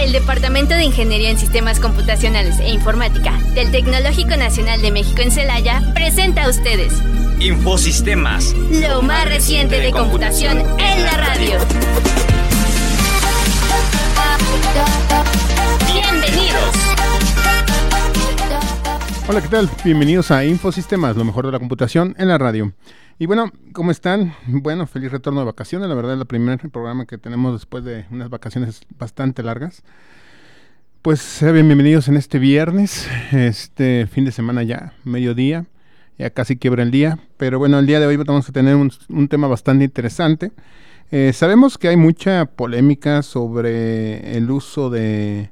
El Departamento de Ingeniería en Sistemas Computacionales e Informática del Tecnológico Nacional de México en Celaya presenta a ustedes Infosistemas, lo más reciente de computación en la radio. Bienvenidos. Hola, ¿qué tal? Bienvenidos a Infosistemas, lo mejor de la computación en la radio. Y bueno, ¿cómo están? Bueno, feliz retorno de vacaciones. La verdad es el primer programa que tenemos después de unas vacaciones bastante largas. Pues sean bienvenidos en este viernes, este fin de semana ya, mediodía, ya casi quiebra el día. Pero bueno, el día de hoy vamos a tener un, tema bastante interesante. Eh, sabemos que hay mucha polémica sobre el uso de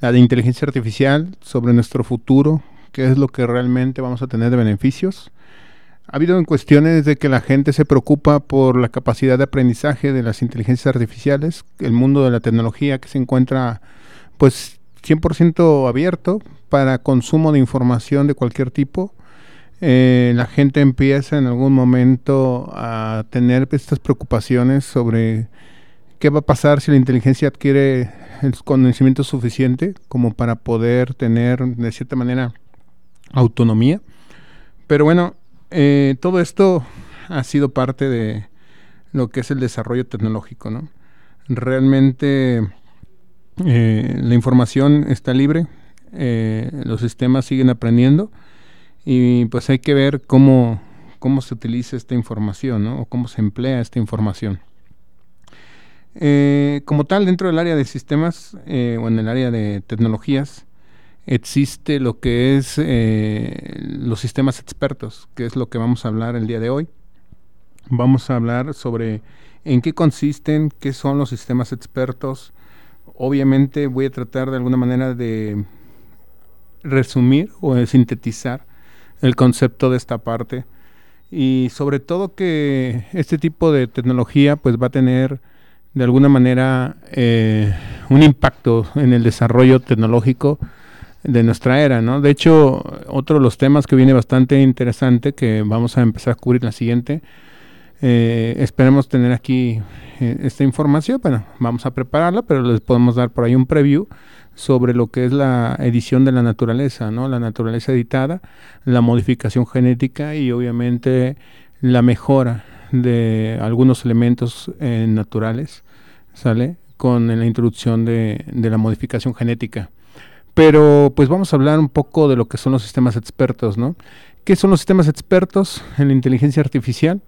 la inteligencia artificial, sobre nuestro futuro, qué es lo que realmente vamos a tener de beneficios. Ha habido cuestiones de que la gente se preocupa por la capacidad de aprendizaje de las inteligencias artificiales, el mundo de la tecnología que se encuentra pues 100% abierto para consumo de información de cualquier tipo. Eh, la gente empieza en algún momento a tener estas preocupaciones sobre qué va a pasar si la inteligencia adquiere el conocimiento suficiente como para poder tener de cierta manera autonomía. Pero bueno, eh, todo esto ha sido parte de lo que es el desarrollo tecnológico, ¿no? Realmente eh, la información está libre, eh, los sistemas siguen aprendiendo y pues hay que ver cómo, cómo se utiliza esta información, ¿no? O cómo se emplea esta información. como tal, dentro del área de sistemas o en el área de tecnologías, existe lo que es eh, los sistemas expertos, que es lo que vamos a hablar el día de hoy. Vamos a hablar sobre en qué consisten, qué son los sistemas expertos. Obviamente voy a tratar de alguna manera de resumir o de sintetizar el concepto de esta parte y sobre todo que este tipo de tecnología pues va a tener de alguna manera eh, un impacto en el desarrollo tecnológico de nuestra era, ¿no? De hecho, otro de los temas que viene bastante interesante que vamos a empezar a cubrir la siguiente, eh, esperemos tener aquí eh, esta información, bueno, vamos a prepararla, pero les podemos dar por ahí un preview sobre lo que es la edición de la naturaleza, ¿no? La naturaleza editada, la modificación genética y obviamente la mejora de algunos elementos eh, naturales, ¿sale? Con la introducción de, de la modificación genética. Pero pues vamos a hablar un poco de lo que son los sistemas expertos, ¿no? ¿Qué son los sistemas expertos en la inteligencia artificial?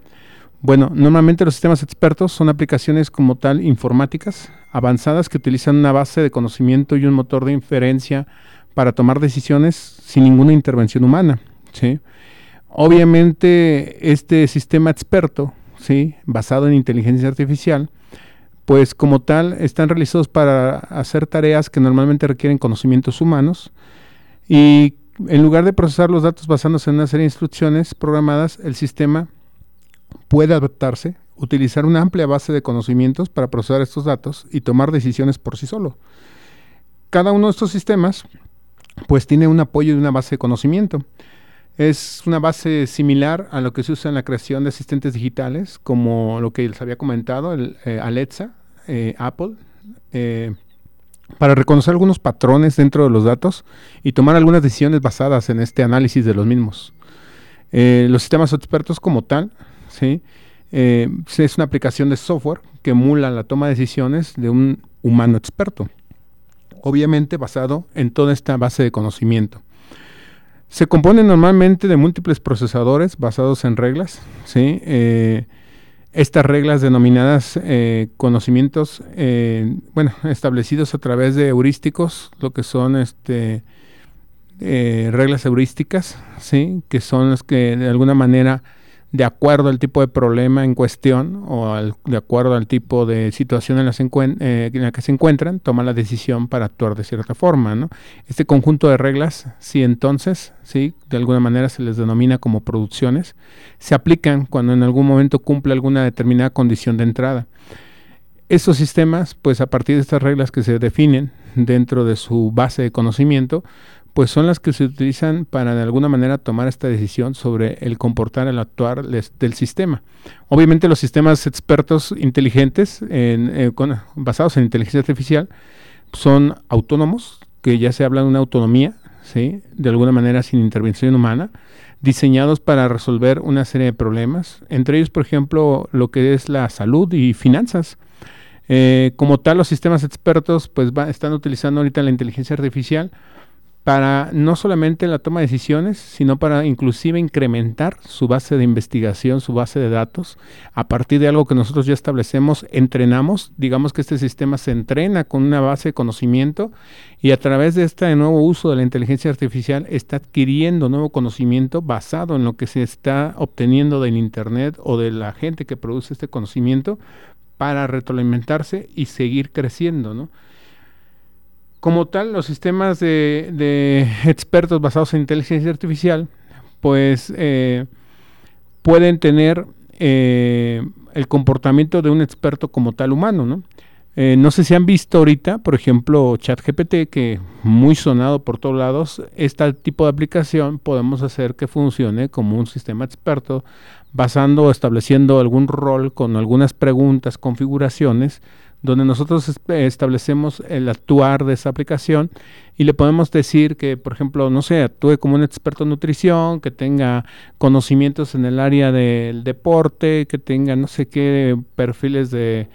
Bueno, normalmente los sistemas expertos son aplicaciones como tal informáticas avanzadas que utilizan una base de conocimiento y un motor de inferencia para tomar decisiones sin ninguna intervención humana. ¿sí? Obviamente este sistema experto, ¿sí? basado en inteligencia artificial, pues como tal están realizados para hacer tareas que normalmente requieren conocimientos humanos y en lugar de procesar los datos basándose en una serie de instrucciones programadas, el sistema puede adaptarse, utilizar una amplia base de conocimientos para procesar estos datos y tomar decisiones por sí solo. Cada uno de estos sistemas pues tiene un apoyo de una base de conocimiento. Es una base similar a lo que se usa en la creación de asistentes digitales, como lo que les había comentado, el eh, Alexa, eh, Apple eh, para reconocer algunos patrones dentro de los datos y tomar algunas decisiones basadas en este análisis de los mismos. Eh, los sistemas expertos como tal, ¿sí? es una aplicación de software que emula la toma de decisiones de un humano experto, obviamente basado en toda esta base de conocimiento. Se compone normalmente de múltiples procesadores basados en reglas, ¿sí? Estas reglas denominadas eh, conocimientos, eh, bueno, establecidos a través de heurísticos, lo que son este, eh, reglas heurísticas, ¿sí? que son las que de alguna manera de acuerdo al tipo de problema en cuestión o de acuerdo al tipo de situación en la, eh, que se encuentran, toman la decisión para actuar de cierta forma. Este conjunto de reglas, sí, entonces, sí, de alguna manera se les denomina como producciones, se aplican cuando en algún momento cumple alguna determinada condición de entrada. Estos sistemas, pues a partir de estas reglas que se definen dentro de su base de conocimiento, pues son las que se utilizan para de alguna manera tomar esta decisión sobre el comportar, el actuar del sistema. Obviamente los sistemas expertos inteligentes eh, basados en inteligencia artificial, son autónomos, que ya se habla de una autonomía, ¿sí? de alguna manera sin intervención humana, diseñados para resolver una serie de problemas, entre ellos, por ejemplo, lo que es la salud y finanzas. Eh, como tal, los sistemas expertos pues están utilizando ahorita la inteligencia artificial para no solamente la toma de decisiones, sino para inclusive incrementar su base de investigación, su base de datos, a partir de algo que nosotros ya establecemos, entrenamos, digamos que este sistema se entrena con una base de conocimiento y a través de este nuevo uso de la inteligencia artificial está adquiriendo nuevo conocimiento basado en lo que se está obteniendo del Internet o de la gente que produce este conocimiento para retroalimentarse y seguir creciendo, ¿no? Como tal, los sistemas de, expertos basados en inteligencia artificial, pues eh, pueden tener eh, el comportamiento de un experto como tal humano, ¿no? Eh, no sé si han visto ahorita, por ejemplo, ChatGPT, que muy sonado por todos lados, este tipo de aplicación podemos hacer que funcione como un sistema experto, basando o estableciendo algún rol con algunas preguntas, configuraciones, donde nosotros establecemos el actuar de esa aplicación y le podemos decir que, por ejemplo, no sé, actúe como un experto en nutrición, que tenga conocimientos en el área del deporte, que tenga no sé qué perfiles de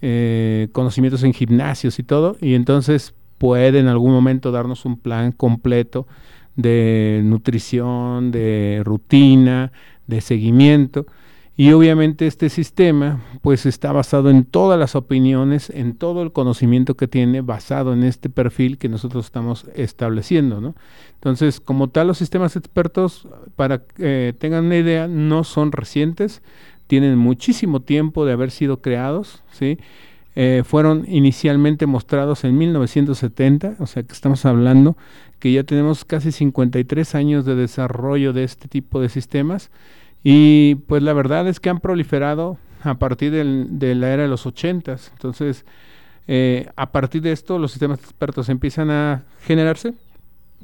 eh, conocimientos en gimnasios y todo, y entonces puede en algún momento darnos un plan completo de nutrición, de rutina, de seguimiento. Y obviamente este sistema pues está basado en todas las opiniones, en todo el conocimiento que tiene, basado en este perfil que nosotros estamos estableciendo. ¿no? Entonces, como tal, los sistemas expertos, para que tengan una idea, no son recientes, tienen muchísimo tiempo de haber sido creados, ¿sí? Eh, fueron inicialmente mostrados en 1970, o sea que estamos hablando que ya tenemos casi 53 años de desarrollo de este tipo de sistemas y pues la verdad es que han proliferado a partir de la era de los 80. Entonces, eh, a partir de esto, los sistemas expertos empiezan a generarse,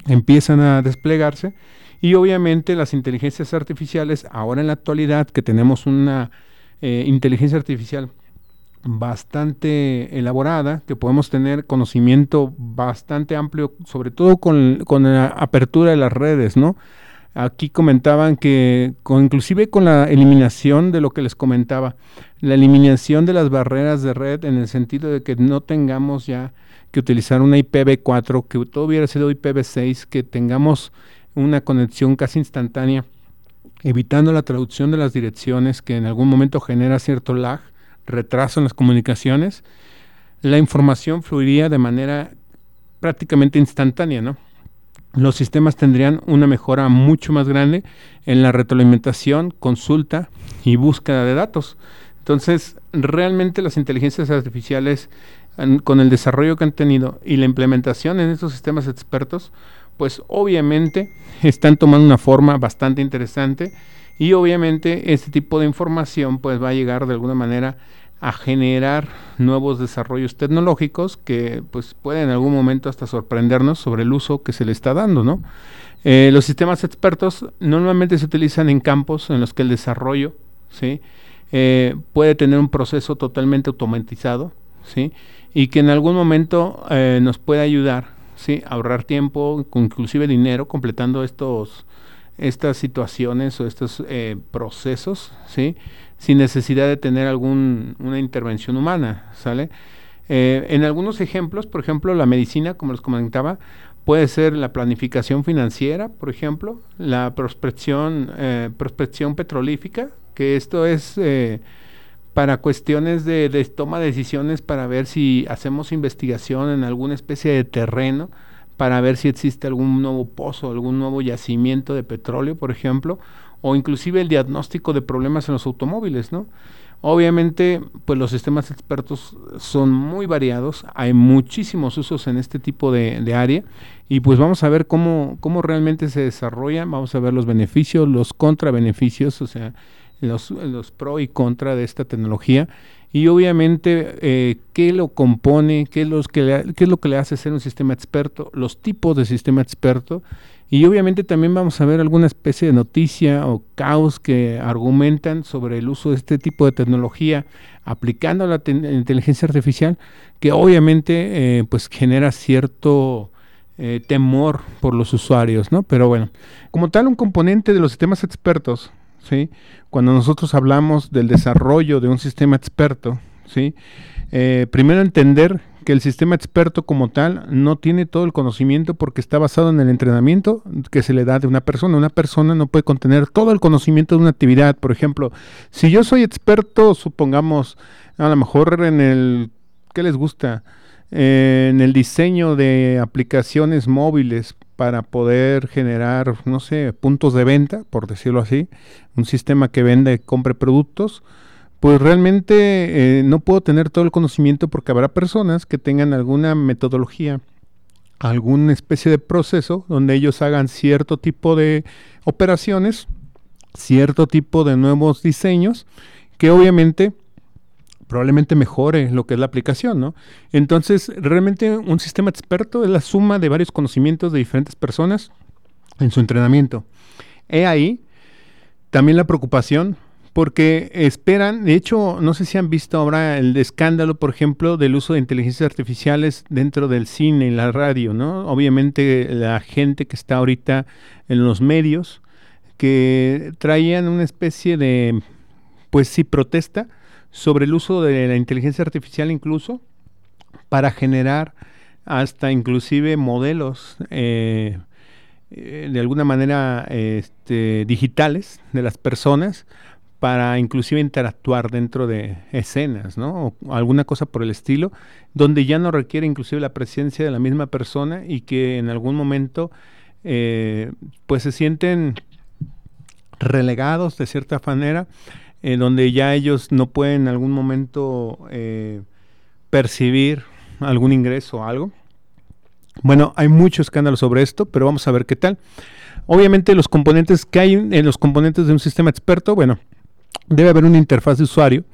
empiezan a desplegarse y obviamente las inteligencias artificiales, ahora en la actualidad que tenemos una eh, inteligencia artificial bastante elaborada, que podemos tener conocimiento bastante amplio, sobre todo con, con la apertura de las redes, ¿no? Aquí comentaban que con, inclusive con la eliminación de lo que les comentaba, la eliminación de las barreras de red en el sentido de que no tengamos ya que utilizar una IPv4, que todo hubiera sido IPv6, que tengamos una conexión casi instantánea, evitando la traducción de las direcciones que en algún momento genera cierto lag, retraso en las comunicaciones, la información fluiría de manera prácticamente instantánea, ¿no? Los sistemas tendrían una mejora mucho más grande en la retroalimentación, consulta y búsqueda de datos. Entonces, realmente las inteligencias artificiales, con el desarrollo que han tenido y la implementación en estos sistemas expertos, pues obviamente están tomando una forma bastante interesante y obviamente este tipo de información pues va a llegar de alguna manera a generar nuevos desarrollos tecnológicos que pues pueden en algún momento hasta sorprendernos sobre el uso que se le está dando, ¿no? Eh, los sistemas expertos normalmente se utilizan en campos en los que el desarrollo, ¿sí? Eh, puede tener un proceso totalmente automatizado, ¿sí? Y que en algún momento eh, nos puede ayudar, ¿sí? A ahorrar tiempo, inclusive dinero, completando estos, estas situaciones o estos procesos, ¿sí? sin necesidad de tener alguna intervención humana, ¿sale? Eh, en algunos ejemplos, por ejemplo, la medicina, como les comentaba, puede ser la planificación financiera, por ejemplo, la prospección, eh, prospección petrolífica, que esto es eh, para cuestiones de, de, toma de decisiones para ver si hacemos investigación en alguna especie de terreno, para ver si existe algún nuevo pozo, algún nuevo yacimiento de petróleo, por ejemplo, o inclusive el diagnóstico de problemas en los automóviles, ¿no? Obviamente, pues los sistemas expertos son muy variados, hay muchísimos usos en este tipo de, área y pues vamos a ver cómo, cómo realmente se desarrollan, vamos a ver los beneficios, los contrabeneficios, o sea, los, los pro y contra de esta tecnología y obviamente eh, qué lo compone, qué, los que qué es lo que le hace ser un sistema experto, los tipos de sistema experto. Y obviamente también vamos a ver alguna especie de noticia o caos que argumentan sobre el uso de este tipo de tecnología aplicando la inteligencia artificial, que obviamente eh, pues genera cierto eh, temor por los usuarios, ¿no? Pero bueno, como tal un componente de los sistemas expertos, Cuando nosotros hablamos del desarrollo de un sistema experto. Eh, primero entender que el sistema experto como tal no tiene todo el conocimiento porque está basado en el entrenamiento que se le da de una persona. Una persona no puede contener todo el conocimiento de una actividad. Por ejemplo, si yo soy experto, supongamos, a lo mejor en el, ¿qué les gusta? en el diseño de aplicaciones móviles para poder generar, no sé, puntos de venta, por decirlo así, un sistema que vende, compre productos pues realmente eh, no puedo tener todo el conocimiento porque habrá personas que tengan alguna metodología, alguna especie de proceso donde ellos hagan cierto tipo de operaciones, cierto tipo de nuevos diseños, que obviamente probablemente mejore lo que es la aplicación, ¿no? Entonces, realmente un sistema experto es la suma de varios conocimientos de diferentes personas en su entrenamiento. He ahí también la preocupación porque esperan, de hecho, no sé si han visto ahora el escándalo, por ejemplo, del uso de inteligencias artificiales dentro del cine y la radio, ¿no? Obviamente la gente que está ahorita en los medios, que traían una especie de, pues sí, protesta sobre el uso de la inteligencia artificial incluso para generar hasta inclusive modelos eh, de alguna manera este, digitales de las personas para inclusive interactuar dentro de escenas, ¿no? O alguna cosa por el estilo, donde ya no requiere inclusive la presencia de la misma persona y que en algún momento eh, pues se sienten relegados de cierta manera, eh, donde ya ellos no pueden en algún momento eh, percibir algún ingreso o algo. Bueno, hay mucho escándalo sobre esto, pero vamos a ver qué tal. Obviamente los componentes que hay en los componentes de un sistema experto, bueno, debe haber una interfaz de usuario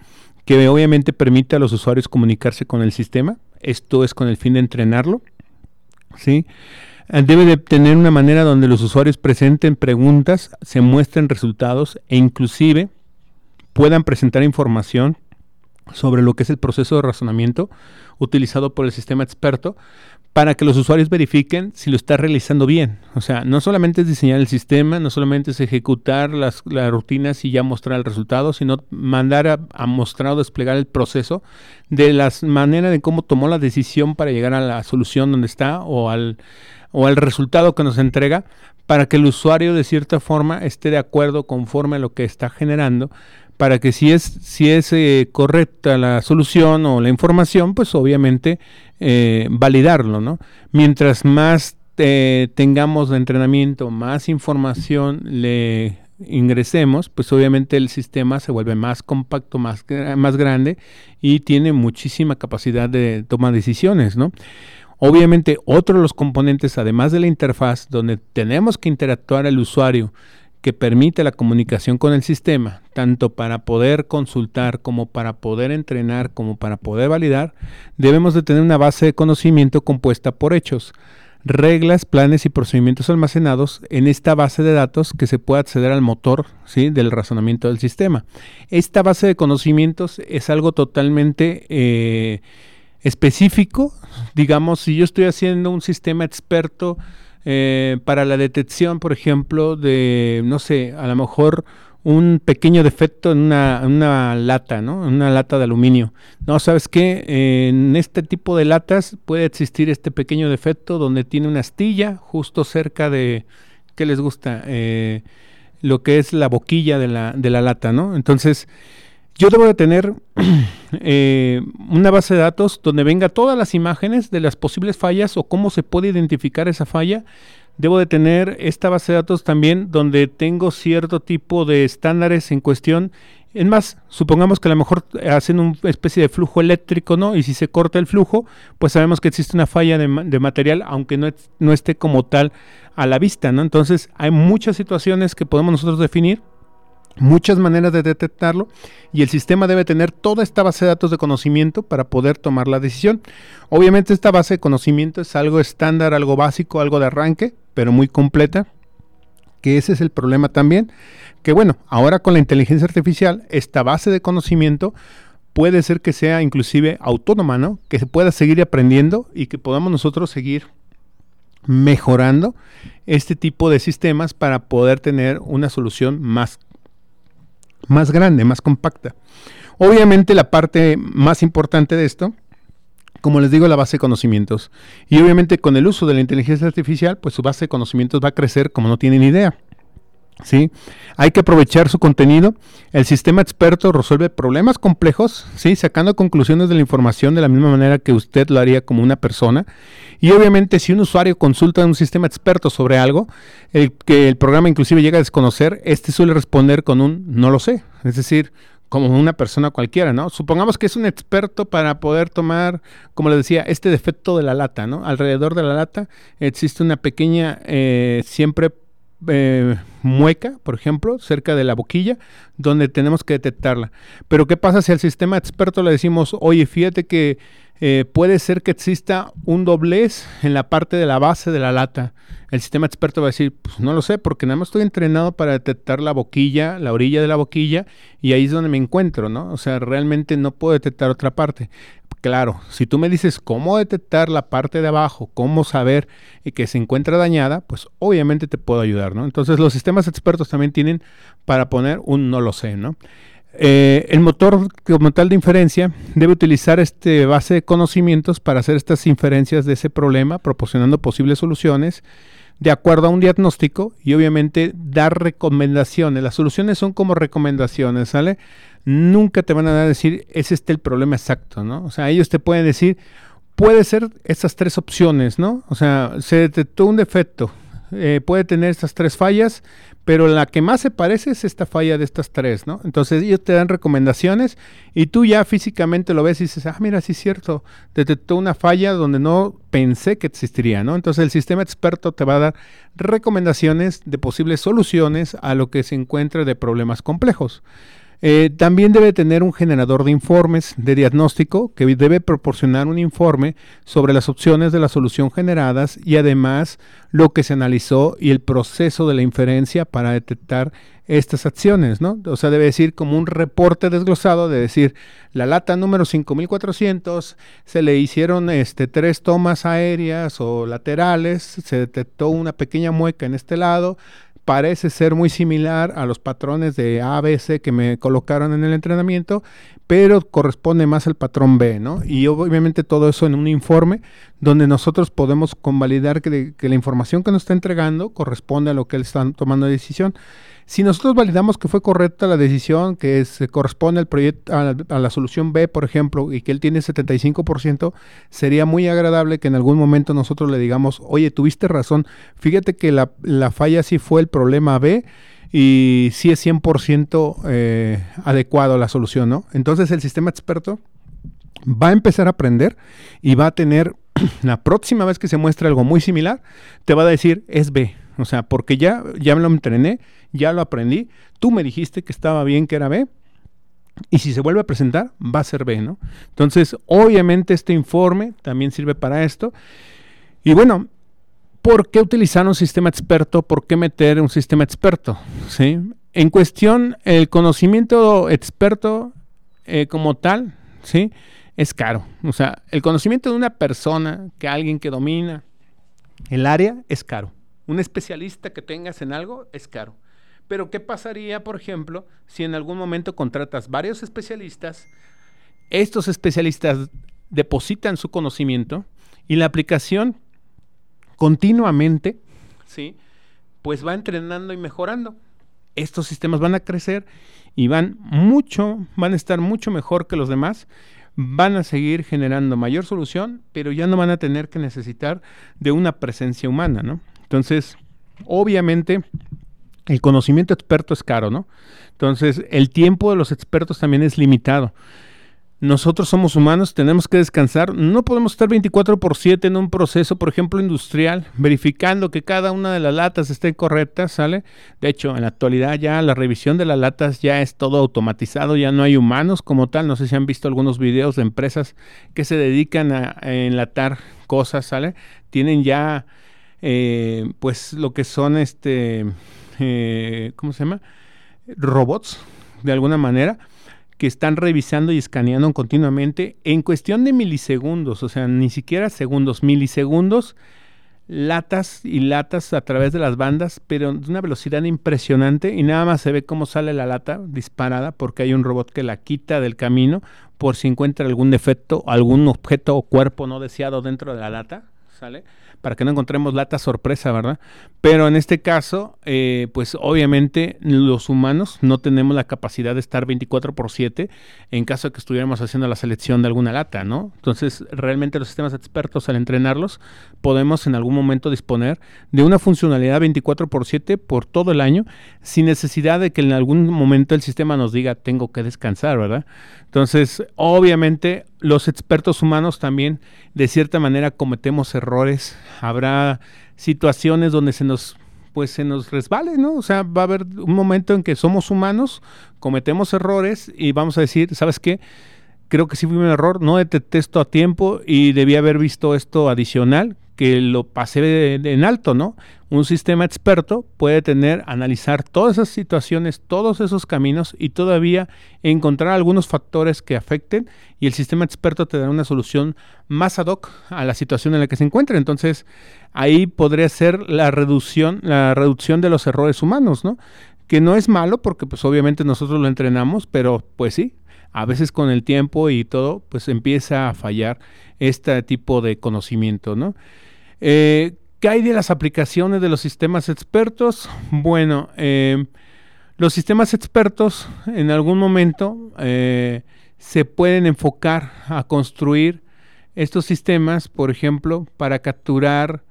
que obviamente permite a los usuarios comunicarse con el sistema. Esto es con el fin de entrenarlo. ¿sí? Eh, debe de tener una manera donde los usuarios presenten preguntas, se muestren resultados e inclusive puedan presentar información sobre lo que es el proceso de razonamiento utilizado por el sistema experto para que los usuarios verifiquen si lo está realizando bien. O sea, no solamente es diseñar el sistema, no solamente es ejecutar las, rutinas y ya mostrar el resultado, sino mandar a, mostrar o desplegar el proceso de las maneras de cómo tomó la decisión para llegar a la solución donde está o al, o al resultado que nos entrega para que el usuario de cierta forma esté de acuerdo conforme a lo que está generando para que si es, si es eh, correcta la solución o la información, pues obviamente eh, validarlo, ¿no? Mientras más eh, tengamos de entrenamiento, más información le ingresemos, pues obviamente el sistema se vuelve más compacto, más, más grande y tiene muchísima capacidad de tomar decisiones, ¿no? Obviamente otro de los componentes, además de la interfaz, donde tenemos que interactuar el usuario que permite la comunicación con el sistema, tanto para poder consultar como para poder entrenar como para poder validar, debemos de tener una base de conocimiento compuesta por hechos, reglas, planes y procedimientos almacenados en esta base de datos que se puede acceder al motor ¿sí? del razonamiento del sistema. Esta base de conocimientos es algo totalmente eh, específico. Digamos, si yo estoy haciendo un sistema experto eh, para la detección, por ejemplo, de, no sé, a lo mejor un pequeño defecto en una, lata, ¿no? En una lata de aluminio. No, ¿sabes qué? en este tipo de latas puede existir este pequeño defecto donde tiene una astilla justo cerca de, ¿qué les gusta? Eh, lo que es la boquilla de la, de la lata, ¿no? Entonces, yo debo de tener eh, una base de datos donde venga todas las imágenes de las posibles fallas o cómo se puede identificar esa falla. Debo de tener esta base de datos también donde tengo cierto tipo de estándares en cuestión. Es más, supongamos que a lo mejor hacen una especie de flujo eléctrico, ¿no? Y si se corta el flujo, pues sabemos que existe una falla de, material, aunque no, no esté como tal a la vista, ¿no? Entonces, hay muchas situaciones que podemos nosotros definir muchas maneras de detectarlo y el sistema debe tener toda esta base de datos de conocimiento para poder tomar la decisión. Obviamente esta base de conocimiento es algo estándar, algo básico, algo de arranque, pero muy completa, que ese es el problema también, que bueno, ahora con la inteligencia artificial, esta base de conocimiento puede ser que sea inclusive autónoma, ¿no? Que se pueda seguir aprendiendo y que podamos nosotros seguir mejorando este tipo de sistemas para poder tener una solución más, más grande, más compacta. Obviamente la parte más importante de esto, como les digo, la base de conocimientos. Y obviamente con el uso de la inteligencia artificial, pues su base de conocimientos va a crecer como no tienen idea. ¿Sí? Hay que aprovechar su contenido. El sistema experto resuelve problemas complejos, ¿sí? Sacando conclusiones de la información de la misma manera que usted lo haría como una persona. Y obviamente si un usuario consulta a un sistema experto sobre algo, el que el programa inclusive llega a desconocer, este suele responder con un no lo sé. Es decir, como una persona cualquiera, ¿no? Supongamos que es un experto para poder tomar, como le decía, este defecto de la lata, ¿no? Alrededor de la lata existe una pequeña, eh, siempre eh, mueca, por ejemplo, cerca de la boquilla, donde tenemos que detectarla. Pero ¿qué pasa si al sistema experto le decimos, oye, fíjate que eh, puede ser que exista un doblez en la parte de la base de la lata? El sistema experto va a decir, pues no lo sé, porque nada más estoy entrenado para detectar la boquilla, la orilla de la boquilla, y ahí es donde me encuentro, ¿no? O sea, realmente no puedo detectar otra parte. Claro, si tú me dices cómo detectar la parte de abajo, cómo saber que se encuentra dañada, pues obviamente te puedo ayudar, ¿no? Entonces los sistemas expertos también tienen para poner un no lo sé, ¿no? Eh, el motor como tal de inferencia debe utilizar este base de conocimientos para hacer estas inferencias de ese problema, proporcionando posibles soluciones de acuerdo a un diagnóstico y obviamente dar recomendaciones. Las soluciones son como recomendaciones, ¿sale? nunca te van a decir, es este el problema exacto, ¿no? O sea, ellos te pueden decir, puede ser estas tres opciones, ¿no? O sea, se detectó un defecto, eh, puede tener estas tres fallas, pero la que más se parece es esta falla de estas tres, ¿no? Entonces ellos te dan recomendaciones y tú ya físicamente lo ves y dices, ah, mira, sí es cierto, detectó una falla donde no pensé que existiría, ¿no? Entonces el sistema experto te va a dar recomendaciones de posibles soluciones a lo que se encuentre de problemas complejos. Eh, también debe tener un generador de informes de diagnóstico que debe proporcionar un informe sobre las opciones de la solución generadas y además lo que se analizó y el proceso de la inferencia para detectar estas acciones, ¿no? O sea, debe decir como un reporte desglosado de decir, la lata número 5400 se le hicieron este tres tomas aéreas o laterales, se detectó una pequeña mueca en este lado, parece ser muy similar a los patrones de ABC que me colocaron en el entrenamiento, pero corresponde más al patrón B, ¿no? Y obviamente todo eso en un informe donde nosotros podemos convalidar que, que la información que nos está entregando corresponde a lo que él está tomando de decisión. Si nosotros validamos que fue correcta la decisión, que se corresponde al proyecto, a, la solución B, por ejemplo, y que él tiene 75%, sería muy agradable que en algún momento nosotros le digamos, oye, tuviste razón, fíjate que la, falla sí fue el problema B y sí es 100% eh, adecuado la solución, ¿no? Entonces el sistema experto va a empezar a aprender y va a tener, la próxima vez que se muestre algo muy similar, te va a decir, es B, o sea, porque ya, ya me lo entrené, ya lo aprendí, tú me dijiste que estaba bien que era B, y si se vuelve a presentar, va a ser B, ¿no? Entonces, obviamente este informe también sirve para esto. Y bueno, ¿por qué utilizar un sistema experto? ¿Por qué meter un sistema experto? ¿Sí? En cuestión, el conocimiento experto eh, como tal, ¿sí? Es caro. O sea, el conocimiento de una persona, que alguien que domina el área, es caro. Un especialista que tengas en algo es caro. Pero ¿qué pasaría, por ejemplo, si en algún momento contratas varios especialistas, estos especialistas depositan su conocimiento y la aplicación continuamente, ¿sí? Pues va entrenando y mejorando. Estos sistemas van a crecer y van mucho, van a estar mucho mejor que los demás, van a seguir generando mayor solución, pero ya no van a tener que necesitar de una presencia humana, ¿no? Entonces, obviamente, el conocimiento experto es caro, ¿no? Entonces, el tiempo de los expertos también es limitado. Nosotros somos humanos, tenemos que descansar. No podemos estar 24 por 7 en un proceso, por ejemplo, industrial, verificando que cada una de las latas esté correcta, ¿sale? De hecho, en la actualidad ya la revisión de las latas ya es todo automatizado, ya no hay humanos como tal. No sé si han visto algunos videos de empresas que se dedican a enlatar cosas, ¿sale? Tienen ya eh, pues lo que son este, eh, ¿cómo se llama? Robots, de alguna manera, que están revisando y escaneando continuamente en cuestión de milisegundos, o sea, ni siquiera segundos, milisegundos, latas y latas a través de las bandas, pero de una velocidad impresionante y nada más se ve cómo sale la lata disparada porque hay un robot que la quita del camino por si encuentra algún defecto, algún objeto o cuerpo no deseado dentro de la lata, para que no encontremos lata sorpresa, ¿verdad? Pero en este caso, eh, pues obviamente los humanos no tenemos la capacidad de estar 24 por 7 en caso de que estuviéramos haciendo la selección de alguna lata, ¿no? Entonces, realmente los sistemas expertos al entrenarlos, podemos en algún momento disponer de una funcionalidad 24 por 7 por todo el año, sin necesidad de que en algún momento el sistema nos diga tengo que descansar, ¿verdad? Entonces, obviamente, los expertos humanos también, de cierta manera, cometemos errores. Habrá situaciones donde se nos pues se nos resbale, ¿no? O sea, va a haber un momento en que somos humanos, cometemos errores y vamos a decir, ¿sabes qué? Creo que sí fue un error, no detesto a tiempo y debía haber visto esto adicional que lo pasé en alto, ¿no? Un sistema experto puede tener, analizar todas esas situaciones, todos esos caminos y todavía encontrar algunos factores que afecten y el sistema experto te dará una solución más ad hoc a la situación en la que se encuentra. Entonces, ahí podría ser la reducción, la reducción de los errores humanos, ¿no? Que no es malo porque pues obviamente nosotros lo entrenamos, pero pues sí, a veces con el tiempo y todo, pues empieza a fallar este tipo de conocimiento, ¿no? Eh, ¿Qué hay de las aplicaciones de los sistemas expertos? Bueno, eh, los sistemas expertos en algún momento eh, se pueden enfocar a construir estos sistemas, por ejemplo, para capturar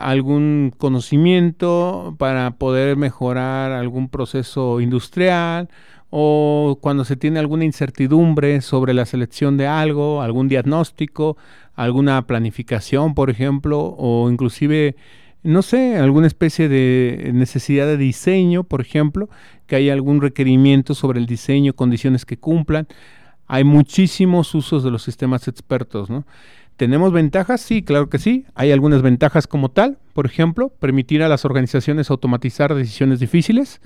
algún conocimiento, para poder mejorar algún proceso industrial o cuando se tiene alguna incertidumbre sobre la selección de algo, algún diagnóstico, alguna planificación, por ejemplo, o inclusive, no sé, alguna especie de necesidad de diseño, por ejemplo, que haya algún requerimiento sobre el diseño, condiciones que cumplan. Hay muchísimos usos de los sistemas expertos, ¿no? ¿Tenemos ventajas? Sí, claro que sí. Hay algunas ventajas como tal. Por ejemplo, permitir a las organizaciones automatizar decisiones difíciles.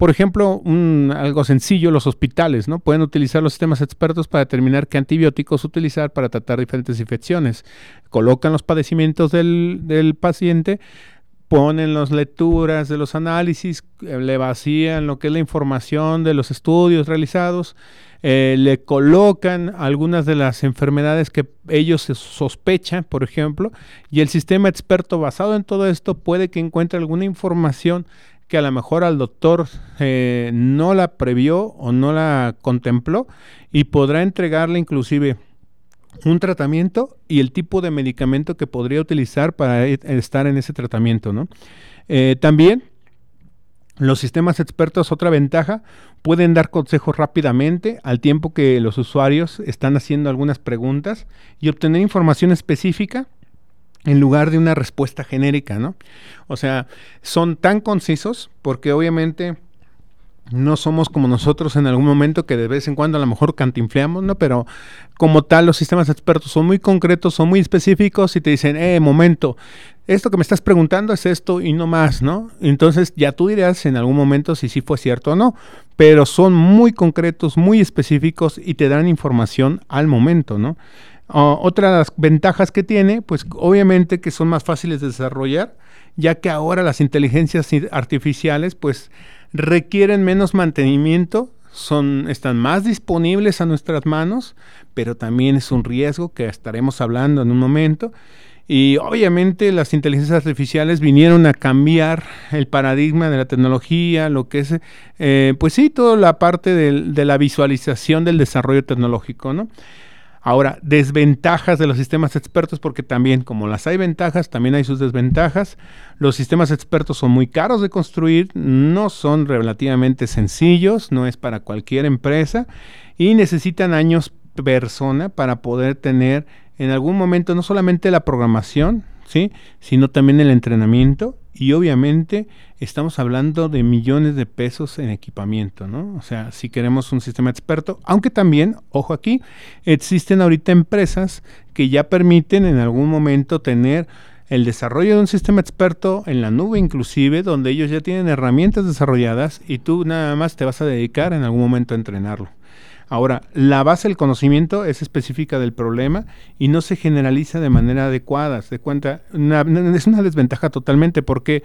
Por ejemplo, algo sencillo, los hospitales, ¿no? Pueden utilizar los sistemas expertos para determinar qué antibióticos utilizar para tratar diferentes infecciones. Colocan los padecimientos del, del paciente, ponen las lecturas de los análisis, eh, le vacían lo que es la información de los estudios realizados, eh, le colocan algunas de las enfermedades que ellos sospechan, por ejemplo, y el sistema experto basado en todo esto puede que encuentre alguna información que a lo mejor al doctor eh, no la previó o no la contempló y podrá entregarle inclusive un tratamiento y el tipo de medicamento que podría utilizar para e, estar en ese tratamiento. ¿no? Eh, también los sistemas expertos, otra ventaja, pueden dar consejos rápidamente al tiempo que los usuarios están haciendo algunas preguntas y obtener información específica en lugar de una respuesta genérica, ¿no? O sea, son tan concisos porque obviamente no somos como nosotros en algún momento que de vez en cuando a lo mejor cantinfleamos, ¿no? Pero como tal, los sistemas expertos son muy concretos, son muy específicos y te dicen, eh, momento, esto que me estás preguntando es esto y no más, ¿no? Entonces ya tú dirás en algún momento si sí fue cierto o no, pero son muy concretos, muy específicos y te dan información al momento, ¿no? Otras ventajas que tiene, pues obviamente que son más fáciles de desarrollar, ya que ahora las inteligencias artificiales pues requieren menos mantenimiento, son, están más disponibles a nuestras manos, pero también es un riesgo que estaremos hablando en un momento. Y obviamente las inteligencias artificiales vinieron a cambiar el paradigma de la tecnología, lo que es, eh, pues sí, toda la parte de la visualización del desarrollo tecnológico, ¿no? Ahora, desventajas de los sistemas expertos, porque también como las hay ventajas, también hay sus desventajas. Los sistemas expertos son muy caros de construir, no son relativamente sencillos, no es para cualquier empresa y necesitan años persona para poder tener en algún momento no solamente la programación, ¿sí? sino también el entrenamiento y obviamente estamos hablando de millones de pesos en equipamiento, ¿no? O sea, si queremos un sistema experto, aunque también, ojo aquí, existen ahorita empresas que ya permiten en algún momento tener el desarrollo de un sistema experto en la nube inclusive, donde ellos ya tienen herramientas desarrolladas y tú nada más te vas a dedicar en algún momento a entrenarlo. Ahora, la base del conocimiento es específica del problema y no se generaliza de manera adecuada. Se cuenta, es una desventaja totalmente porque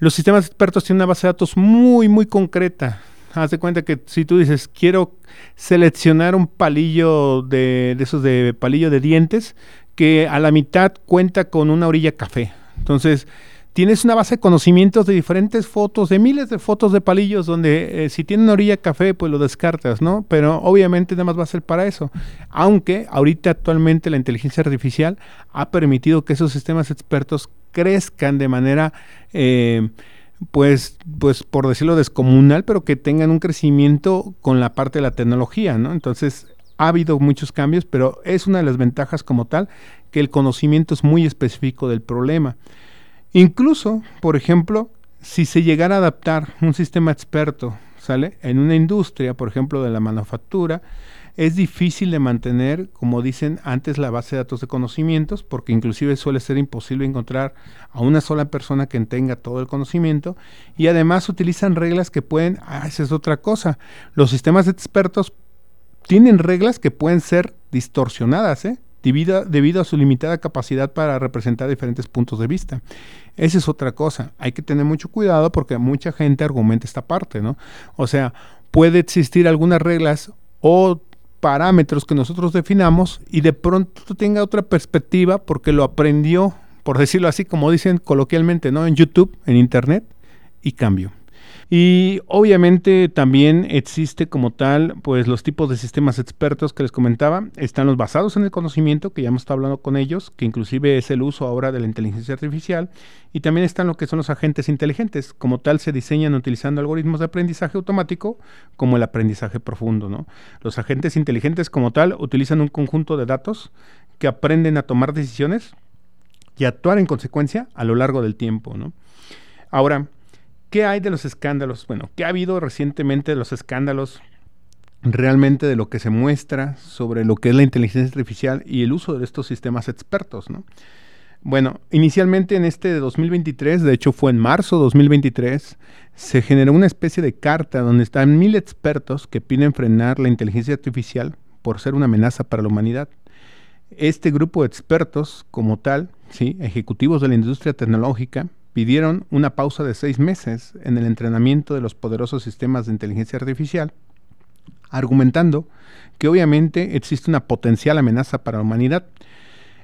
los sistemas expertos tienen una base de datos muy, muy concreta. Haz de cuenta que si tú dices, quiero seleccionar un palillo de, de esos de palillo de dientes que a la mitad cuenta con una orilla café. Entonces, tienes una base de conocimientos de diferentes fotos, de miles de fotos de palillos, donde eh, si tiene una orilla café, pues lo descartas, ¿no? Pero obviamente nada más va a ser para eso. Aunque ahorita actualmente la inteligencia artificial ha permitido que esos sistemas expertos crezcan de manera, eh, pues, pues por decirlo descomunal, pero que tengan un crecimiento con la parte de la tecnología, ¿no? Entonces ha habido muchos cambios, pero es una de las ventajas como tal que el conocimiento es muy específico del problema. Incluso, por ejemplo, si se llegara a adaptar un sistema experto, ¿sale? En una industria, por ejemplo, de la manufactura, es difícil de mantener, como dicen antes, la base de datos de conocimientos, porque inclusive suele ser imposible encontrar a una sola persona que tenga todo el conocimiento, y además utilizan reglas que pueden, ah, esa es otra cosa, los sistemas expertos tienen reglas que pueden ser distorsionadas, ¿eh? debido, a su limitada capacidad para representar diferentes puntos de vista. Esa es otra cosa. Hay que tener mucho cuidado porque mucha gente argumenta esta parte, ¿no? O sea, puede existir algunas reglas o parámetros que nosotros definamos y de pronto tenga otra perspectiva porque lo aprendió, por decirlo así, como dicen coloquialmente, ¿no? En YouTube, en Internet, y cambio. Y obviamente también existe como tal, pues los tipos de sistemas expertos que les comentaba, están los basados en el conocimiento, que ya hemos estado hablando con ellos, que inclusive es el uso ahora de la inteligencia artificial, y también están lo que son los agentes inteligentes, como tal se diseñan utilizando algoritmos de aprendizaje automático, como el aprendizaje profundo, ¿no? Los agentes inteligentes como tal utilizan un conjunto de datos que aprenden a tomar decisiones y actuar en consecuencia a lo largo del tiempo, ¿no? Ahora, ¿Qué hay de los escándalos? Bueno, ¿qué ha habido recientemente de los escándalos realmente de lo que se muestra sobre lo que es la inteligencia artificial y el uso de estos sistemas expertos, ¿no? Bueno, inicialmente en este de 2023, de hecho fue en marzo de 2023, se generó una especie de carta donde están mil expertos que piden frenar la inteligencia artificial por ser una amenaza para la humanidad. Este grupo de expertos, como tal, ¿sí? ejecutivos de la industria tecnológica, pidieron una pausa de seis meses en el entrenamiento de los poderosos sistemas de inteligencia artificial, argumentando que obviamente existe una potencial amenaza para la humanidad.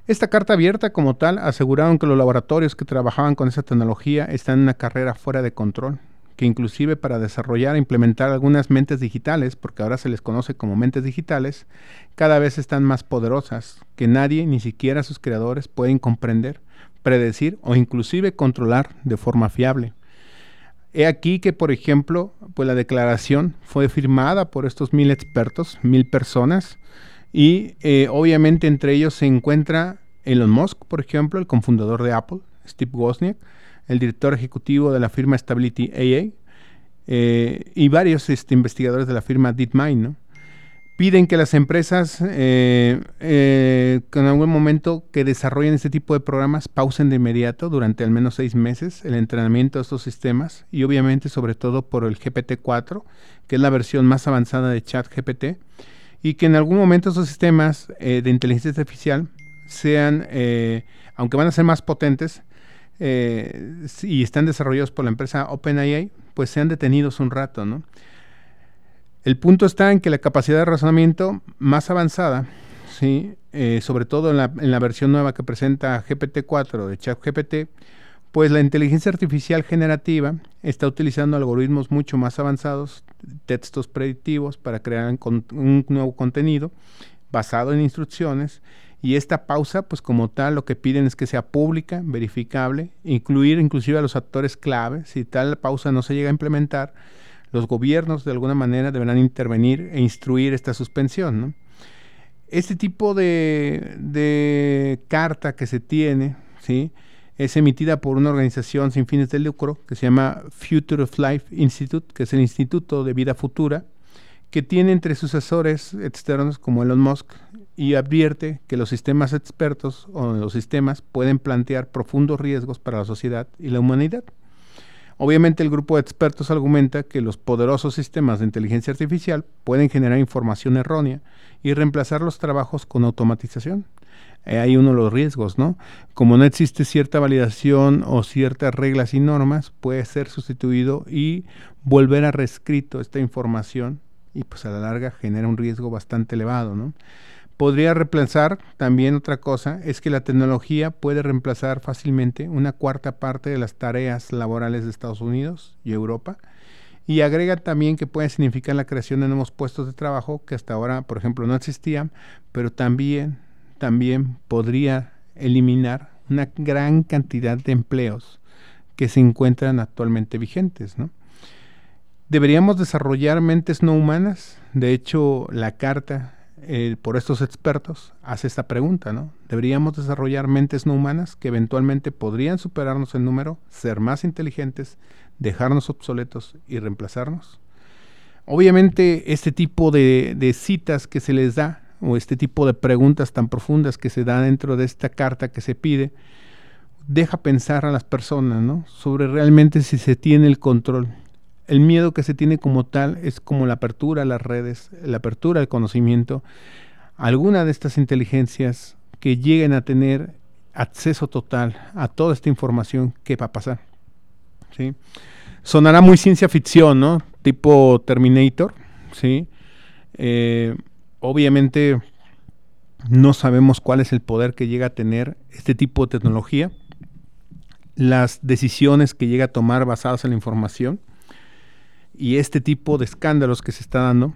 Esta carta abierta como tal aseguraron que los laboratorios que trabajaban con esa tecnología están en una carrera fuera de control, que inclusive para desarrollar e implementar algunas mentes digitales, porque ahora se les conoce como mentes digitales, cada vez están más poderosas, que nadie, ni siquiera sus creadores, pueden comprender predecir o inclusive controlar de forma fiable. He aquí que, por ejemplo, pues la declaración fue firmada por estos mil expertos, mil personas, y eh, obviamente entre ellos se encuentra Elon Musk, por ejemplo, el cofundador de Apple, Steve Wozniak, el director ejecutivo de la firma Stability AA, eh, y varios este, investigadores de la firma DeepMind, ¿no? Piden que las empresas eh, eh, en algún momento que desarrollen este tipo de programas pausen de inmediato durante al menos seis meses el entrenamiento de estos sistemas y obviamente sobre todo por el GPT-4, que es la versión más avanzada de ChatGPT, y que en algún momento estos sistemas eh, de inteligencia artificial sean, eh, aunque van a ser más potentes, y están desarrollados por la empresa OpenAI, pues sean detenidos un rato, ¿no? El punto está en que la capacidad de razonamiento más avanzada, ¿sí? Eh, sobre todo en la, versión nueva que presenta GPT-4 de ChatGPT, pues la inteligencia artificial generativa está utilizando algoritmos mucho más avanzados, textos predictivos para crear un nuevo contenido basado en instrucciones y esta pausa, pues como tal, lo que piden es que sea pública, verificable, incluir inclusive a los actores clave. Si tal pausa no se llega a implementar, los gobiernos de alguna manera deberán intervenir e instruir esta suspensión. Este tipo de, carta que se tiene, ¿sí? es emitida por una organización sin fines de lucro que se llama Future of Life Institute, que es el Instituto de Vida Futura, que tiene entre sus asesores externos como Elon Musk y advierte que los sistemas expertos o los sistemas pueden plantear profundos riesgos para la sociedad y la humanidad. Obviamente el grupo de expertos argumenta que los poderosos sistemas de inteligencia artificial pueden generar información errónea y reemplazar los trabajos con automatización. hay uno de los riesgos, ¿no? Como no existe cierta validación o ciertas reglas y normas, puede ser sustituido y volver a reescrito esta información y pues a la larga genera un riesgo bastante elevado, ¿no? Podría reemplazar también otra cosa, es que la tecnología puede reemplazar fácilmente una cuarta parte de las tareas laborales de Estados Unidos y Europa. Y agrega también que puede significar la creación de nuevos puestos de trabajo que hasta ahora, por ejemplo, no existían, pero también, también podría eliminar una gran cantidad de empleos que se encuentran actualmente vigentes. ¿Deberíamos desarrollar mentes no humanas? De hecho, la carta eh, por estos expertos, hace esta pregunta, ¿no? ¿Deberíamos desarrollar mentes no humanas que eventualmente podrían superarnos en número, ser más inteligentes, dejarnos obsoletos y reemplazarnos? Obviamente este tipo de, de citas que se les da, o este tipo de preguntas tan profundas que se da dentro de esta carta que se pide, deja pensar a las personas, ¿no? Sobre realmente si se tiene el control el miedo que se tiene como tal es como la apertura a las redes, la apertura al conocimiento. Alguna de estas inteligencias que lleguen a tener acceso total a toda esta información, ¿qué va a pasar? ¿Sí? Sonará muy ciencia ficción, ¿no? Tipo Terminator, ¿sí? Eh, obviamente no sabemos cuál es el poder que llega a tener este tipo de tecnología, las decisiones que llega a tomar basadas en la información, y este tipo de escándalos que se está dando,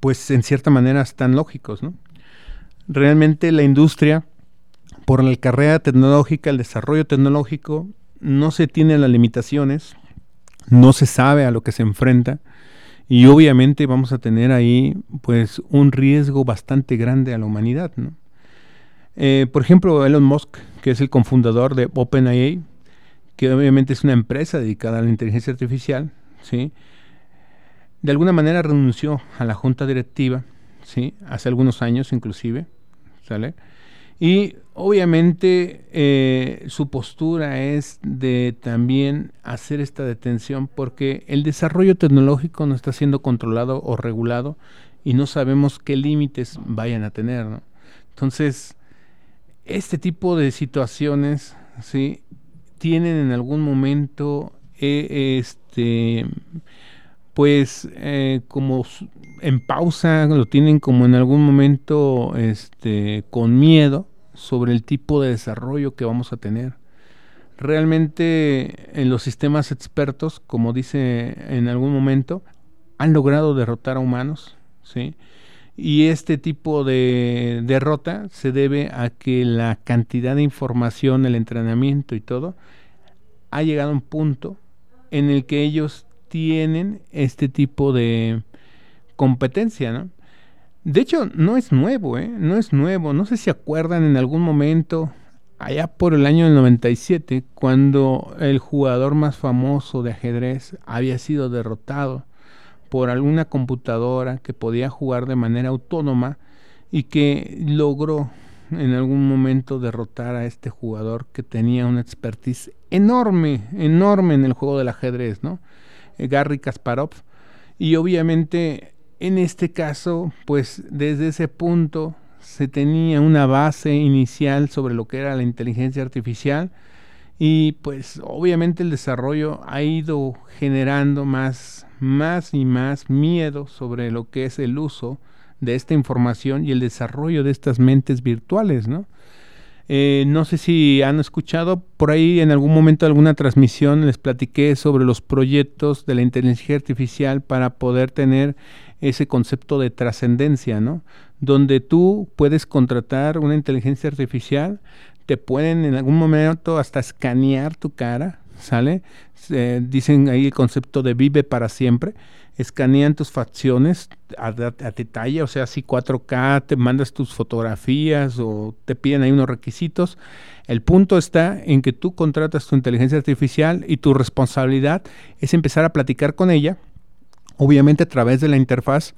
pues en cierta manera están lógicos, ¿no? Realmente la industria, por la carrera tecnológica, el desarrollo tecnológico, no se tiene las limitaciones, no se sabe a lo que se enfrenta y obviamente vamos a tener ahí pues un riesgo bastante grande a la humanidad, ¿no? Eh, por ejemplo, Elon Musk, que es el cofundador de OpenAI, que obviamente es una empresa dedicada a la inteligencia artificial, ¿sí? De alguna manera renunció a la junta directiva, ¿sí? Hace algunos años inclusive, ¿sale? Y obviamente eh, su postura es de también hacer esta detención porque el desarrollo tecnológico no está siendo controlado o regulado y no sabemos qué límites vayan a tener. Entonces, este tipo de situaciones ¿sí? tienen en algún momento eh, este, pues eh, como en pausa, lo tienen como en algún momento este, con miedo sobre el tipo de desarrollo que vamos a tener. Realmente en los sistemas expertos, como dice en algún momento, han logrado derrotar a humanos, ¿sí? Y este tipo de derrota se debe a que la cantidad de información, el entrenamiento y todo, ha llegado a un punto en el que ellos tienen este tipo de competencia, ¿no? De hecho, no es nuevo, ¿eh? No es nuevo. No sé si acuerdan en algún momento, allá por el año del 97, cuando el jugador más famoso de ajedrez había sido derrotado por alguna computadora que podía jugar de manera autónoma y que logró en algún momento derrotar a este jugador que tenía una expertise enorme, enorme en el juego del ajedrez, ¿no? Eh, Garry Kasparov. Y obviamente en este caso, pues desde ese punto se tenía una base inicial sobre lo que era la inteligencia artificial y pues obviamente el desarrollo ha ido generando más, más y más miedo sobre lo que es el uso de esta información y el desarrollo de estas mentes virtuales, ¿no? Eh, no sé si han escuchado por ahí en algún momento alguna transmisión les platiqué sobre los proyectos de la inteligencia artificial para poder tener ese concepto de trascendencia, ¿no? Donde tú puedes contratar una inteligencia artificial, te pueden en algún momento hasta escanear tu cara, ¿sale? dicen ahí el concepto de vive para siempre escanean tus facciones a, detalle, o sea, si 4K, te mandas tus fotografías o te piden ahí unos requisitos. El punto está en que tú contratas tu inteligencia artificial y tu responsabilidad es empezar a platicar con ella, obviamente a través de la interfaz,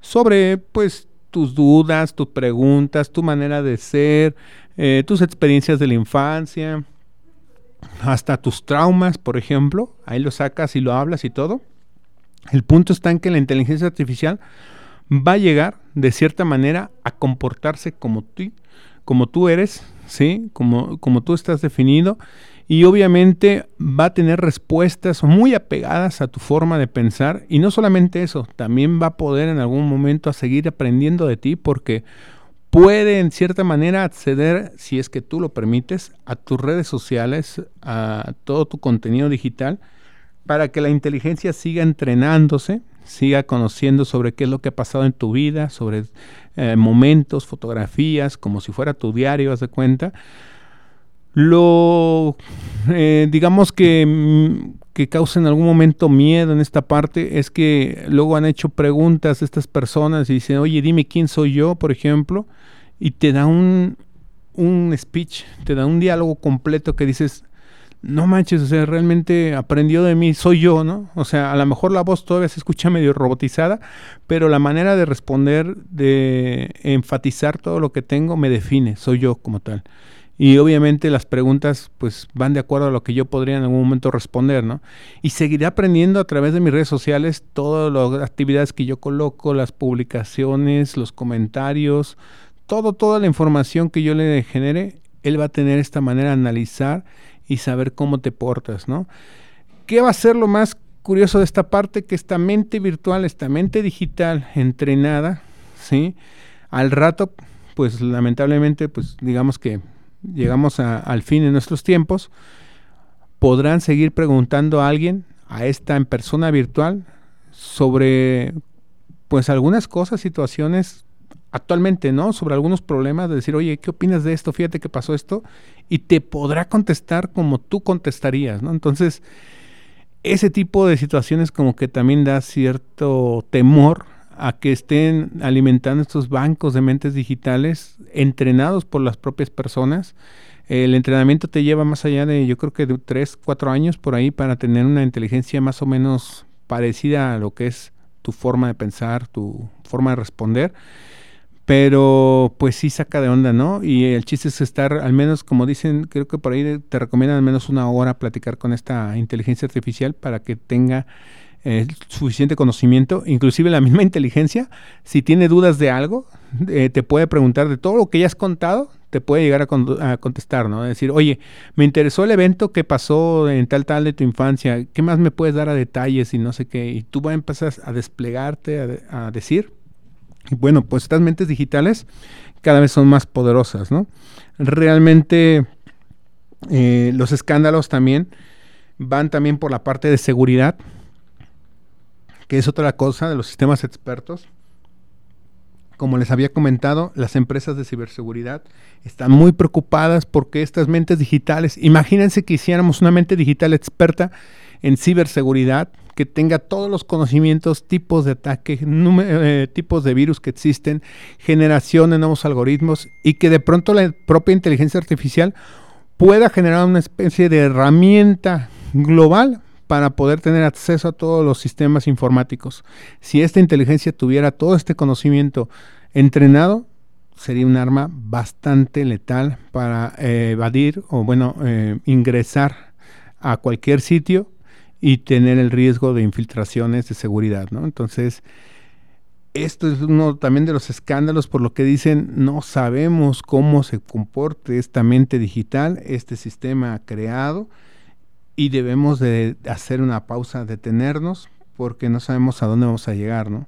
sobre pues tus dudas, tus preguntas, tu manera de ser, eh, tus experiencias de la infancia, hasta tus traumas, por ejemplo, ahí lo sacas y lo hablas y todo. El punto está en que la inteligencia artificial va a llegar de cierta manera a comportarse como tú, como tú eres, ¿sí? Como, como tú estás definido y obviamente va a tener respuestas muy apegadas a tu forma de pensar y no solamente eso, también va a poder en algún momento a seguir aprendiendo de ti porque puede en cierta manera acceder, si es que tú lo permites, a tus redes sociales, a todo tu contenido digital, para que la inteligencia siga entrenándose, siga conociendo sobre qué es lo que ha pasado en tu vida, sobre eh, momentos, fotografías, como si fuera tu diario, haz de cuenta. Lo, eh, digamos que, mm, que causa en algún momento miedo en esta parte es que luego han hecho preguntas estas personas y dicen, oye, dime quién soy yo, por ejemplo, y te da un, un speech, te da un diálogo completo que dices, no manches, o sea, realmente aprendió de mí, soy yo, ¿no? O sea, a lo mejor la voz todavía se escucha medio robotizada, pero la manera de responder, de enfatizar todo lo que tengo, me define, soy yo como tal. Y obviamente las preguntas pues van de acuerdo a lo que yo podría en algún momento responder, ¿no? Y seguiré aprendiendo a través de mis redes sociales todas las actividades que yo coloco, las publicaciones, los comentarios, todo, toda la información que yo le genere, él va a tener esta manera de analizar y saber cómo te portas, ¿no? ¿Qué va a ser lo más curioso de esta parte? Que esta mente virtual, esta mente digital entrenada, ¿sí? Al rato, pues lamentablemente, pues digamos que llegamos al fin de nuestros tiempos, podrán seguir preguntando a alguien, a esta en persona virtual, sobre pues algunas cosas, situaciones actualmente, ¿no? Sobre algunos problemas, de decir, oye, ¿qué opinas de esto? Fíjate que pasó esto, y te podrá contestar como tú contestarías, ¿no? Entonces, ese tipo de situaciones como que también da cierto temor a que estén alimentando estos bancos de mentes digitales entrenados por las propias personas. El entrenamiento te lleva más allá de, yo creo que de 3, 4 años por ahí para tener una inteligencia más o menos parecida a lo que es tu forma de pensar, tu forma de responder pero pues sí saca de onda, ¿no? Y el chiste es estar, al menos como dicen, creo que por ahí te recomiendan al menos una hora platicar con esta inteligencia artificial para que tenga eh, suficiente conocimiento, inclusive la misma inteligencia, si tiene dudas de algo, te puede preguntar de todo lo que ya has contado, te puede llegar a, contestar, ¿no? decir, oye, me interesó el evento que pasó en tal tal de tu infancia, ¿qué más me puedes dar a detalles y no sé qué? Y tú vas a empezar a desplegarte, a decir y bueno, pues estas mentes digitales cada vez son más poderosas, ¿no? Realmente eh, los escándalos también van también por la parte de seguridad, que es otra cosa de los sistemas expertos. Como les había comentado, las empresas de ciberseguridad están muy preocupadas porque estas mentes digitales, imagínense que hiciéramos una mente digital experta en ciberseguridad, que tenga todos los conocimientos, tipos de ataque, eh, tipos de virus que existen, generación de nuevos algoritmos y que de pronto la propia inteligencia artificial pueda generar una especie de herramienta global para poder tener acceso a todos los sistemas informáticos. Si esta inteligencia tuviera todo este conocimiento entrenado, sería un arma bastante letal para eh, evadir o, bueno, eh, ingresar a cualquier sitio y tener el riesgo de infiltraciones de seguridad, ¿no? Entonces, esto es uno también de los escándalos por lo que dicen no sabemos cómo se comporte esta mente digital, este sistema creado y debemos de hacer una pausa, detenernos porque no sabemos a dónde vamos a llegar, ¿no?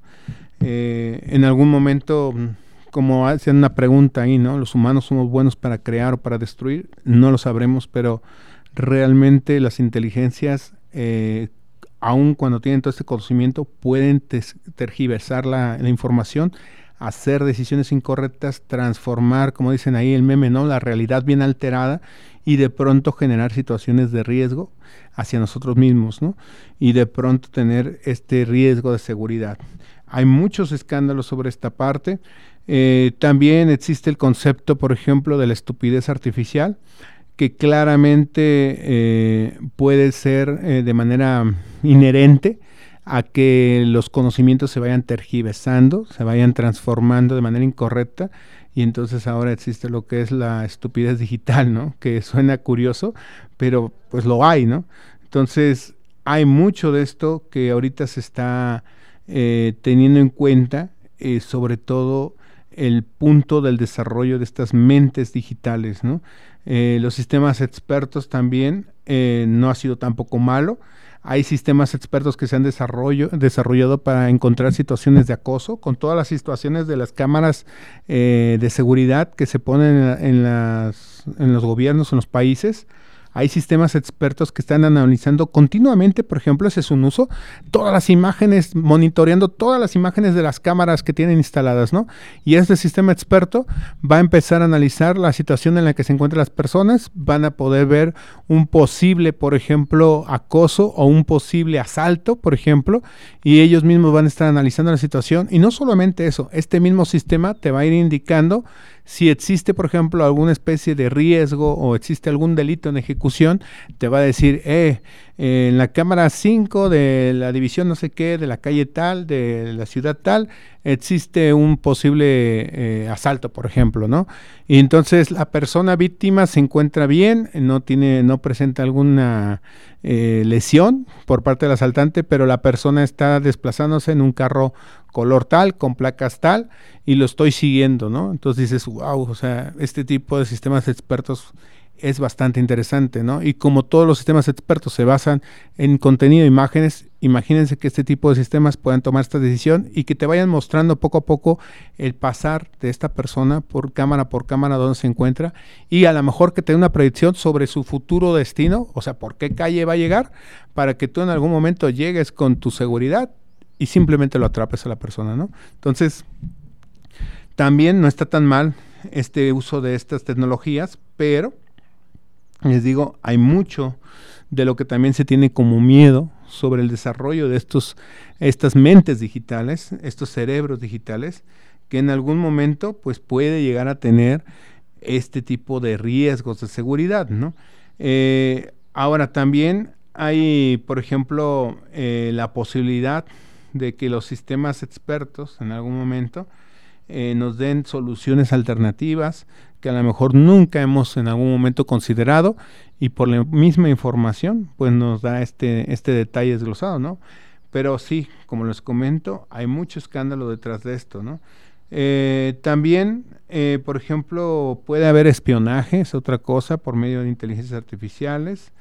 Eh, en algún momento, como hacen una pregunta ahí, ¿no? Los humanos somos buenos para crear o para destruir, no lo sabremos, pero realmente las inteligencias eh, aun cuando tienen todo este conocimiento, pueden tergiversar la, información, hacer decisiones incorrectas, transformar, como dicen ahí el meme, ¿no? La realidad bien alterada y de pronto generar situaciones de riesgo hacia nosotros mismos, ¿no? Y de pronto tener este riesgo de seguridad. Hay muchos escándalos sobre esta parte. Eh, también existe el concepto, por ejemplo, de la estupidez artificial que claramente eh, puede ser eh, de manera inherente a que los conocimientos se vayan tergiversando, se vayan transformando de manera incorrecta y entonces ahora existe lo que es la estupidez digital, ¿no? Que suena curioso, pero pues lo hay, ¿no? Entonces hay mucho de esto que ahorita se está eh, teniendo en cuenta, eh, sobre todo el punto del desarrollo de estas mentes digitales, ¿no? Eh, los sistemas expertos también no ha sido tampoco malo. Hay sistemas expertos que se han desarrollo, desarrollado para encontrar situaciones de acoso, con todas las situaciones de las cámaras de seguridad que se ponen en, las, en los gobiernos, en los países hay sistemas expertos que están analizando continuamente, por ejemplo, ese es un uso, todas las imágenes, monitoreando todas las imágenes de las cámaras que tienen instaladas, ¿no? Y este sistema experto va a empezar a analizar la situación en la que se encuentran las personas, van a poder ver un posible, por ejemplo, acoso o un posible asalto, por ejemplo, y ellos mismos van a estar analizando la situación. Y no solamente eso, este mismo sistema te va a ir indicando si existe, por ejemplo, alguna especie de riesgo o existe algún delito en ejecución, te va a decir, eh, en la cámara 5 de la división no sé qué, de la calle tal, de la ciudad tal, existe un posible eh, asalto, por ejemplo, ¿no? Y entonces la persona víctima se encuentra bien, no tiene, no presenta alguna eh, lesión por parte del asaltante, pero la persona está desplazándose en un carro color tal, con placas tal, y lo estoy siguiendo, ¿no? Entonces dices, wow, o sea, este tipo de sistemas expertos es bastante interesante, ¿no? Y como todos los sistemas expertos se basan en contenido imágenes, imagínense que este tipo de sistemas puedan tomar esta decisión y que te vayan mostrando poco a poco el pasar de esta persona por cámara por cámara donde se encuentra y a lo mejor que te dé una predicción sobre su futuro destino, o sea, por qué calle va a llegar, para que tú en algún momento llegues con tu seguridad y simplemente lo atrapes a la persona, ¿no? Entonces, también no está tan mal este uso de estas tecnologías, pero les digo, hay mucho de lo que también se tiene como miedo sobre el desarrollo de estos estas mentes digitales, estos cerebros digitales que en algún momento pues puede llegar a tener este tipo de riesgos de seguridad, ¿no? Eh, ahora también hay, por ejemplo, eh, la posibilidad de que los sistemas expertos en algún momento eh, nos den soluciones alternativas que a lo mejor nunca hemos en algún momento considerado y por la misma información pues nos da este, este detalle desglosado, ¿no? Pero sí, como les comento, hay mucho escándalo detrás de esto, ¿no? Eh, también, eh, por ejemplo, puede haber espionaje, es otra cosa, por medio de inteligencias artificiales.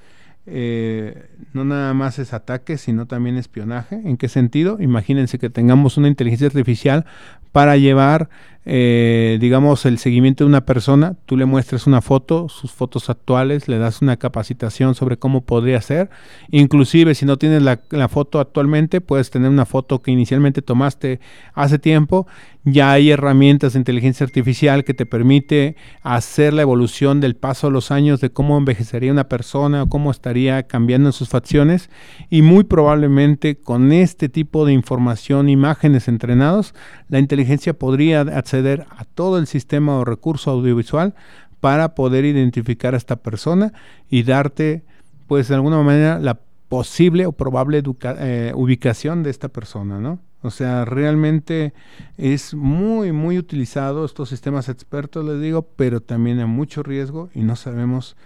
Eh, no nada más es ataque, sino también espionaje. ¿En qué sentido? Imagínense que tengamos una inteligencia artificial para llevar, eh, digamos, el seguimiento de una persona. Tú le muestras una foto, sus fotos actuales, le das una capacitación sobre cómo podría ser. Inclusive, si no tienes la, foto actualmente, puedes tener una foto que inicialmente tomaste hace tiempo ya hay herramientas de inteligencia artificial que te permite hacer la evolución del paso de los años de cómo envejecería una persona cómo estaría cambiando en sus facciones y muy probablemente con este tipo de información, imágenes entrenados, la inteligencia podría acceder a todo el sistema o recurso audiovisual para poder identificar a esta persona y darte pues de alguna manera la posible o probable eh, ubicación de esta persona, ¿no? O sea, realmente es muy, muy utilizado estos sistemas expertos, les digo, pero también hay mucho riesgo y no sabemos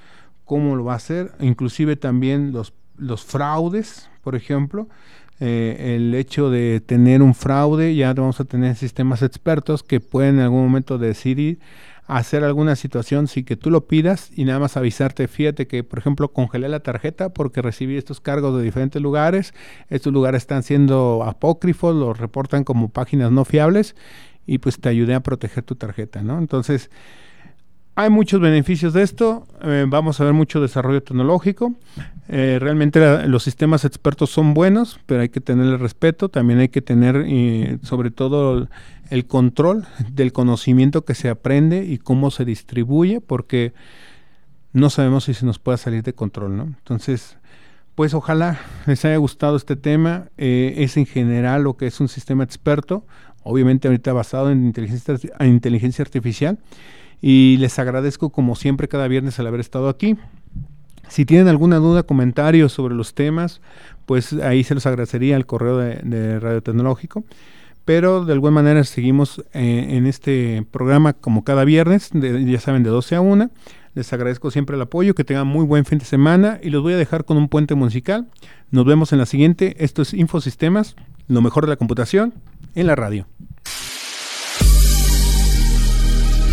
cómo lo va a hacer. Inclusive también los, los fraudes, por ejemplo, eh, el hecho de tener un fraude, ya vamos a tener sistemas expertos que pueden en algún momento decidir hacer alguna situación sin que tú lo pidas y nada más avisarte, fíjate que por ejemplo congelé la tarjeta porque recibí estos cargos de diferentes lugares, estos lugares están siendo apócrifos, los reportan como páginas no fiables y pues te ayudé a proteger tu tarjeta, ¿no? Entonces, hay muchos beneficios de esto, eh, vamos a ver mucho desarrollo tecnológico. Eh, realmente los sistemas expertos son buenos, pero hay que tener respeto, también hay que tener eh, sobre todo el, control del conocimiento que se aprende y cómo se distribuye, porque no sabemos si se nos pueda salir de control, ¿no? Entonces, pues ojalá les haya gustado este tema. es en general lo que es un sistema experto, obviamente ahorita basado en inteligencia, en inteligencia artificial y les agradezco como siempre cada viernes el haber estado aquí. Si tienen alguna duda, comentario sobre los temas, pues ahí se los agradecería al correo de, Radio Tecnológico. Pero de alguna manera seguimos eh, en este programa como cada viernes, ya saben, de 12 a 1. Les agradezco siempre el apoyo, que tengan muy buen fin de semana y los voy a dejar con un puente musical. Nos vemos en la siguiente. Esto es Infosistemas, lo mejor de la computación en la radio.